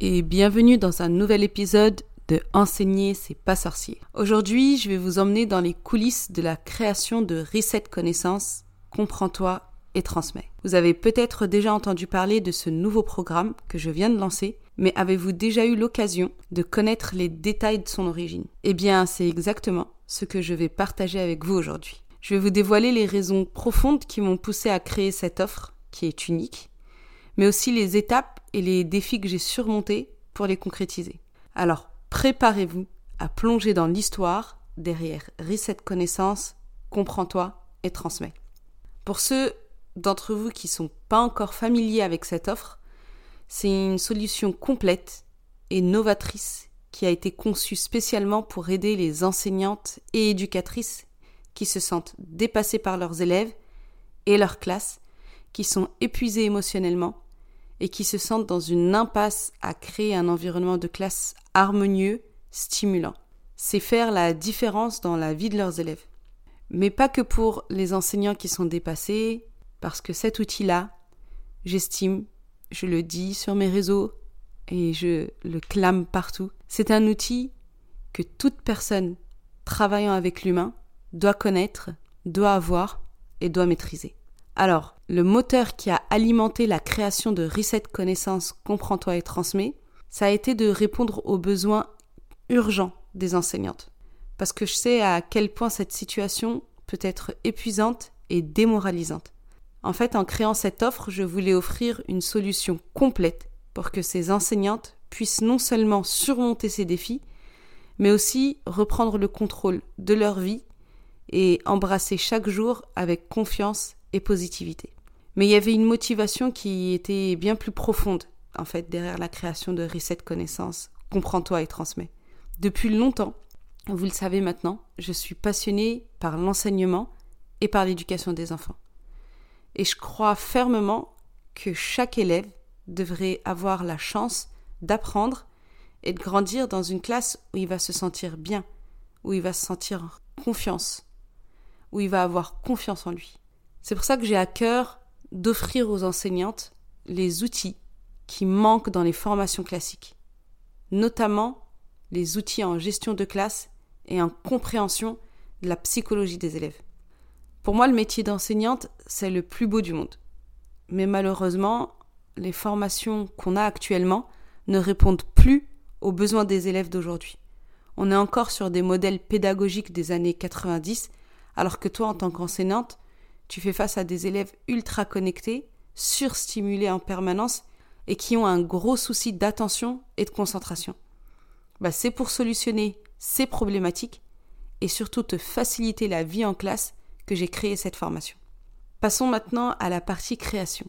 et bienvenue dans un nouvel épisode de Enseigner, c'est pas sorcier. Aujourd'hui, je vais vous emmener dans les coulisses de la création de Reset Connaissances, Comprends-toi et transmets. Vous avez peut-être déjà entendu parler de ce nouveau programme que je viens de lancer, mais avez-vous déjà eu l'occasion de connaître les détails de son origine? Eh bien, c'est exactement ce que je vais partager avec vous aujourd'hui. Je vais vous dévoiler les raisons profondes qui m'ont poussé à créer cette offre, qui est unique, mais aussi les étapes et les défis que j'ai surmontés pour les concrétiser. Alors, préparez-vous à plonger dans l'histoire derrière Reset Connaissance, Comprends-toi et Transmets. Pour ceux d'entre vous qui ne sont pas encore familiers avec cette offre, c'est une solution complète et novatrice qui a été conçue spécialement pour aider les enseignantes et éducatrices qui se sentent dépassées par leurs élèves et leur classe, qui sont épuisées émotionnellement et qui se sentent dans une impasse à créer un environnement de classe harmonieux, stimulant. C'est faire la différence dans la vie de leurs élèves. Mais pas que pour les enseignants qui sont dépassés, parce que cet outil-là, j'estime, je le dis sur mes réseaux et je le clame partout, c'est un outil que toute personne travaillant avec l'humain doit connaître, doit avoir et doit maîtriser. Alors, le moteur qui a alimenté la création de Reset Connaissance Comprends-toi et transmets, ça a été de répondre aux besoins urgents des enseignantes. Parce que je sais à quel point cette situation peut être épuisante et démoralisante. En fait, en créant cette offre, je voulais offrir une solution complète pour que ces enseignantes puissent non seulement surmonter ces défis, mais aussi reprendre le contrôle de leur vie et embrasser chaque jour avec confiance et positivité. Mais il y avait une motivation qui était bien plus profonde, en fait, derrière la création de Reset Connaissance, Comprends-toi et transmets. Depuis longtemps, vous le savez maintenant, je suis passionnée par l'enseignement et par l'éducation des enfants. Et je crois fermement que chaque élève devrait avoir la chance d'apprendre et de grandir dans une classe où il va se sentir bien, où il va se sentir confiance, où il va avoir confiance en lui. C'est pour ça que j'ai à cœur d'offrir aux enseignantes les outils qui manquent dans les formations classiques, notamment les outils en gestion de classe et en compréhension de la psychologie des élèves. Pour moi, le métier d'enseignante, c'est le plus beau du monde. Mais malheureusement, les formations qu'on a actuellement ne répondent plus aux besoins des élèves d'aujourd'hui. On est encore sur des modèles pédagogiques des années 90, alors que toi, en tant qu'enseignante, tu fais face à des élèves ultra connectés, surstimulés en permanence et qui ont un gros souci d'attention et de concentration. Bah, c'est pour solutionner ces problématiques et surtout te faciliter la vie en classe que j'ai créé cette formation. Passons maintenant à la partie création.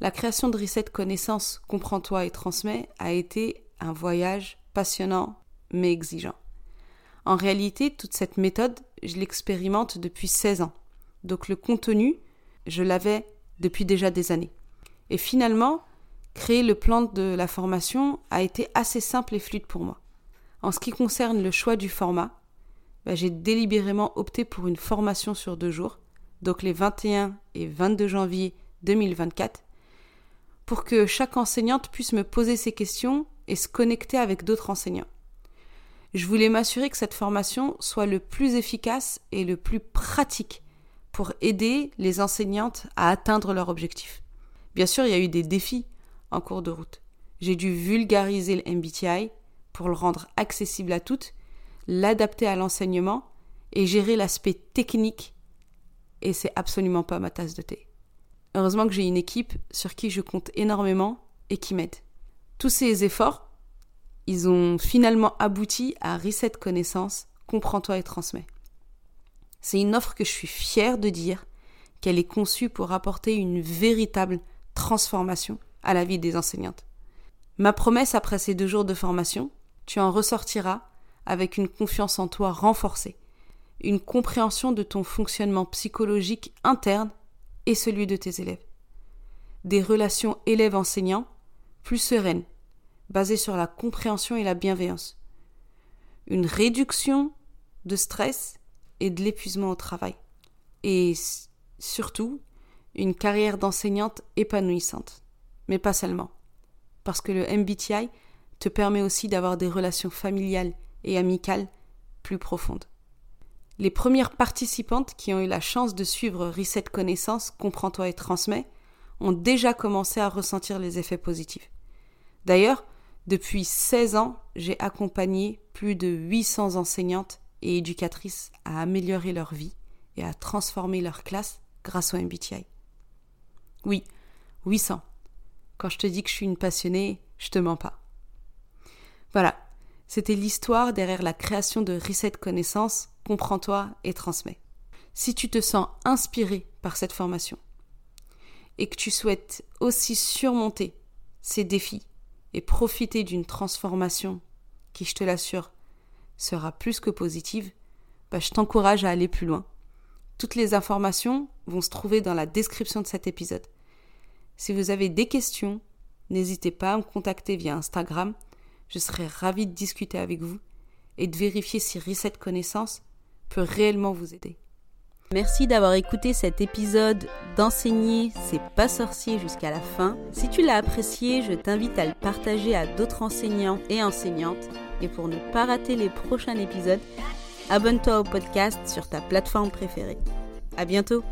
La création de Reset Connaissance, Comprends-toi et transmets a été un voyage passionnant mais exigeant. En réalité, toute cette méthode, je l'expérimente depuis 16 ans. Donc le contenu, je l'avais depuis déjà des années. Et finalement, créer le plan de la formation a été assez simple et fluide pour moi. En ce qui concerne le choix du format, bah, j'ai délibérément opté pour une formation sur deux jours, donc les 21 et 22 janvier 2024, pour que chaque enseignante puisse me poser ses questions et se connecter avec d'autres enseignants. Je voulais m'assurer que cette formation soit le plus efficace et le plus pratique pour aider les enseignantes à atteindre leur objectif. Bien sûr, il y a eu des défis en cours de route. J'ai dû vulgariser le MBTI, pour le rendre accessible à toutes, l'adapter à l'enseignement et gérer l'aspect technique. Et c'est absolument pas ma tasse de thé. Heureusement que j'ai une équipe sur qui je compte énormément et qui m'aide. Tous ces efforts, ils ont finalement abouti à Reset Connaissance, Comprends-toi et transmets. C'est une offre que je suis fière de dire qu'elle est conçue pour apporter une véritable transformation à la vie des enseignantes. Ma promesse après ces deux jours de formation, tu en ressortiras avec une confiance en toi renforcée, une compréhension de ton fonctionnement psychologique interne et celui de tes élèves. Des relations élèves-enseignants plus sereines, basées sur la compréhension et la bienveillance. Une réduction de stress et de l'épuisement au travail. Et surtout, une carrière d'enseignante épanouissante. Mais pas seulement. Parce que le MBTI te permet aussi d'avoir des relations familiales et amicales plus profondes. Les premières participantes qui ont eu la chance de suivre Reset Connaissance, Comprends-toi et transmets ont déjà commencé à ressentir les effets positifs. D'ailleurs, depuis 16 ans, j'ai accompagné plus de 800 enseignantes et éducatrices à améliorer leur vie et à transformer leur classe grâce au MBTI. Oui, 800. Quand je te dis que je suis une passionnée, je te mens pas. Voilà, c'était l'histoire derrière la création de Reset Connaissance, comprends-toi et transmets. Si tu te sens inspiré par cette formation et que tu souhaites aussi surmonter ces défis et profiter d'une transformation qui, je te l'assure, sera plus que positive, bah, je t'encourage à aller plus loin. Toutes les informations vont se trouver dans la description de cet épisode. Si vous avez des questions, n'hésitez pas à me contacter via Instagram je serai ravie de discuter avec vous et de vérifier si Reset Connaissance peut réellement vous aider. Merci d'avoir écouté cet épisode d'enseigner c'est pas sorcier jusqu'à la fin. Si tu l'as apprécié, je t'invite à le partager à d'autres enseignants et enseignantes. Et pour ne pas rater les prochains épisodes, abonne-toi au podcast sur ta plateforme préférée. À bientôt!